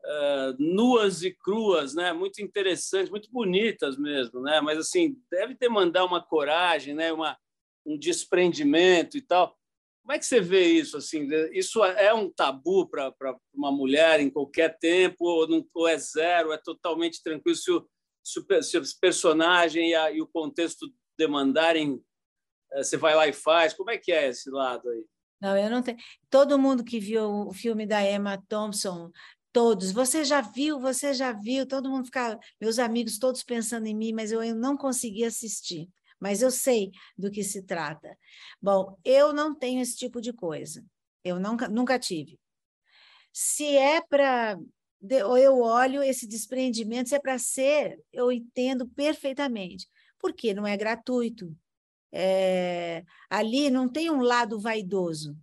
uh, nuas e cruas, né? Muito interessantes, muito bonitas mesmo, né? Mas assim deve ter uma coragem, né? Uma um desprendimento e tal. Como é que você vê isso? Assim, isso é um tabu para uma mulher em qualquer tempo ou, não, ou é zero? É totalmente tranquilo se o, se o personagem e, a, e o contexto demandarem, eh, você vai lá e faz? Como é que é esse lado aí? Não, eu não tenho. Todo mundo que viu o filme da Emma Thompson, todos, você já viu, você já viu, todo mundo ficava, meus amigos todos pensando em mim, mas eu, eu não consegui assistir. Mas eu sei do que se trata. Bom, eu não tenho esse tipo de coisa. Eu nunca, nunca tive. Se é para eu olho esse desprendimento, se é para ser, eu entendo perfeitamente porque não é gratuito. É, ali não tem um lado vaidoso,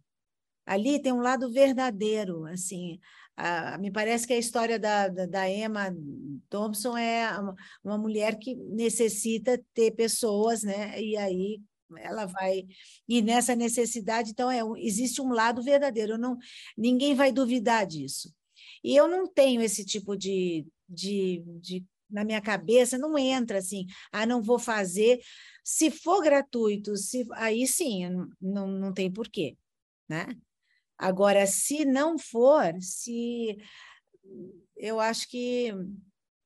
ali tem um lado verdadeiro, assim. A, me parece que a história da, da, da Emma Thompson é uma, uma, mulher que necessita ter pessoas, né? E aí ela vai e nessa necessidade, então é existe um lado verdadeiro. Não, ninguém vai duvidar disso. E eu não tenho esse tipo de, de, de na minha cabeça, não entra assim, ah, não vou fazer. Se for gratuito, se, aí sim, não, não tem porquê, né? Agora, se não for, se eu acho que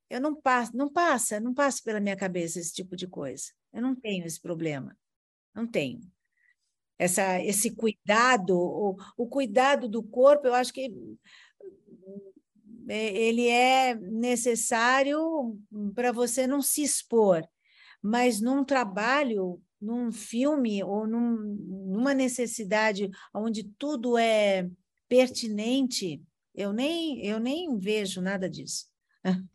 eu não passo, não passa, não passa pela minha cabeça esse tipo de coisa. Eu não tenho esse problema, não tenho. Essa, esse cuidado, o, o cuidado do corpo, eu acho que é, ele é necessário para você não se expor, mas num trabalho, num filme ou num, numa necessidade onde tudo é pertinente, eu nem eu nem vejo nada disso.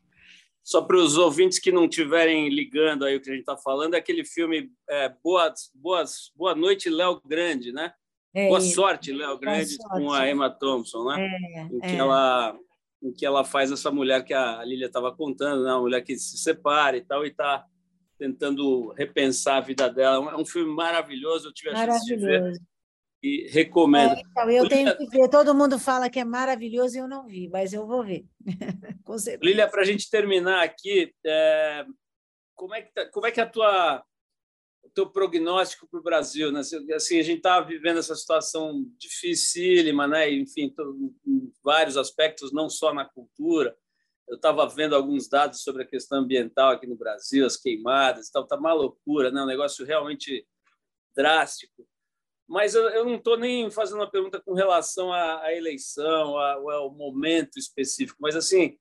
Só para os ouvintes que não estiverem ligando aí o que a gente está falando, é aquele filme é, Boa, Boas, Boa Noite, Léo Grande, né? É, Boa sorte, Léo Grande, sorte. com a Emma Thompson, né? É, em que é. ela em que ela faz essa mulher que a Lília estava contando, né? uma mulher que se separa e tal, e está tentando repensar a vida dela. É um filme maravilhoso, eu tive a chance de ver e recomendo. É, então, eu Lília... tenho que ver, todo mundo fala que é maravilhoso e eu não vi, mas eu vou ver. Com certeza. Lília, para a gente terminar aqui, é... como, é que tá... como é que a tua teu prognóstico para o Brasil, né? Assim, a gente está vivendo essa situação dificílima, né? Enfim, em vários aspectos, não só na cultura. Eu estava vendo alguns dados sobre a questão ambiental aqui no Brasil, as queimadas, tal, tá uma loucura, né? Um negócio realmente drástico. Mas eu, eu não estou nem fazendo uma pergunta com relação à, à eleição, ao, momento específico, mas assim,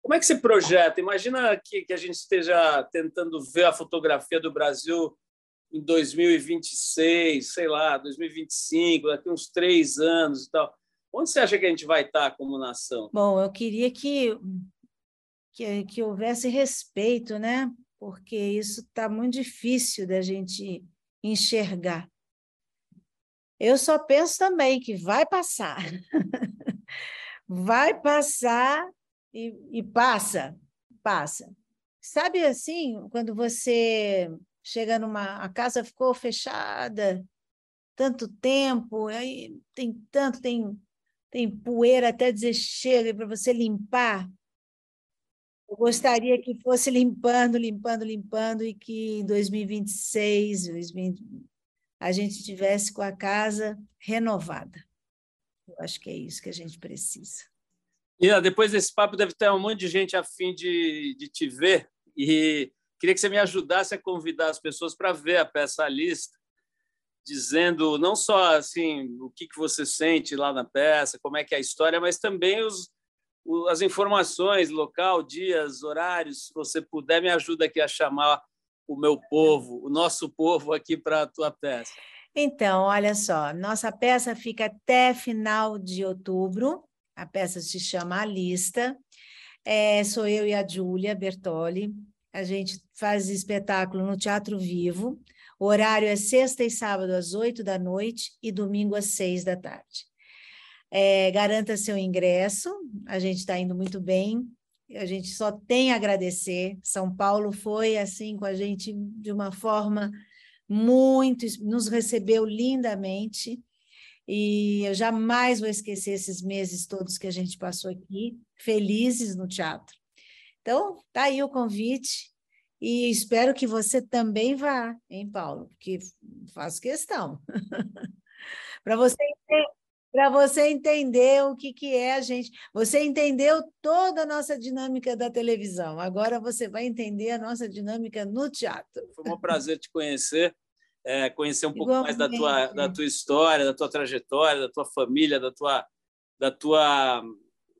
como é que se projeta? Imagina que, que a gente esteja tentando ver a fotografia do Brasil em 2026, sei lá, 2025, daqui uns três anos e tal. Onde você acha que a gente vai estar como nação? Bom, eu queria que, que, que houvesse respeito, né? Porque isso está muito difícil da gente enxergar. Eu só penso também que vai passar. vai passar e, e passa, passa. Sabe assim, quando você chega numa a casa ficou fechada tanto tempo, aí tem tanto, tem tem poeira até dizer chega para você limpar. Eu gostaria que fosse limpando, limpando, limpando e que em 2026, 2020, a gente estivesse com a casa renovada. Eu acho que é isso que a gente precisa. E depois desse papo deve ter um monte de gente a fim de, de te ver e Queria que você me ajudasse a convidar as pessoas para ver a peça à lista, dizendo não só assim o que, que você sente lá na peça, como é que é a história, mas também os, as informações, local, dias, horários. Se você puder, me ajuda aqui a chamar o meu povo, o nosso povo aqui para a tua peça. Então, olha só, nossa peça fica até final de outubro. A peça se chama A Lista. É, sou eu e a Júlia Bertoli a gente faz espetáculo no Teatro Vivo. O horário é sexta e sábado às oito da noite e domingo às seis da tarde. É, garanta seu ingresso, a gente está indo muito bem, a gente só tem a agradecer. São Paulo foi assim com a gente de uma forma muito, nos recebeu lindamente. E eu jamais vou esquecer esses meses todos que a gente passou aqui, felizes no teatro. Então, tá aí o convite. E espero que você também vá, hein, Paulo? Porque faço questão. Para você para você entender o que, que é a gente. Você entendeu toda a nossa dinâmica da televisão, agora você vai entender a nossa dinâmica no teatro. Foi um prazer te conhecer, é, conhecer um pouco mais da tua, da tua história, da tua trajetória, da tua família, da tua, da tua,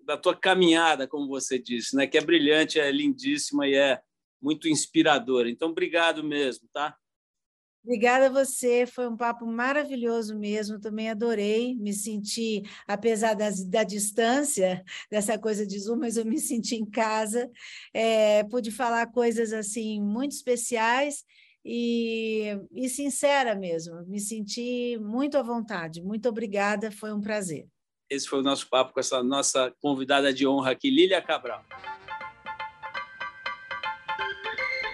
da tua caminhada, como você disse, né? que é brilhante, é lindíssima e é muito inspiradora. Então, obrigado mesmo, tá? Obrigada a você, foi um papo maravilhoso mesmo, também adorei, me senti, apesar das, da distância, dessa coisa de Zoom, mas eu me senti em casa, é, pude falar coisas assim muito especiais e, e sincera mesmo, me senti muito à vontade, muito obrigada, foi um prazer. Esse foi o nosso papo com essa nossa convidada de honra aqui, Lília Cabral.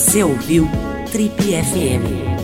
Você ouviu Trip FM.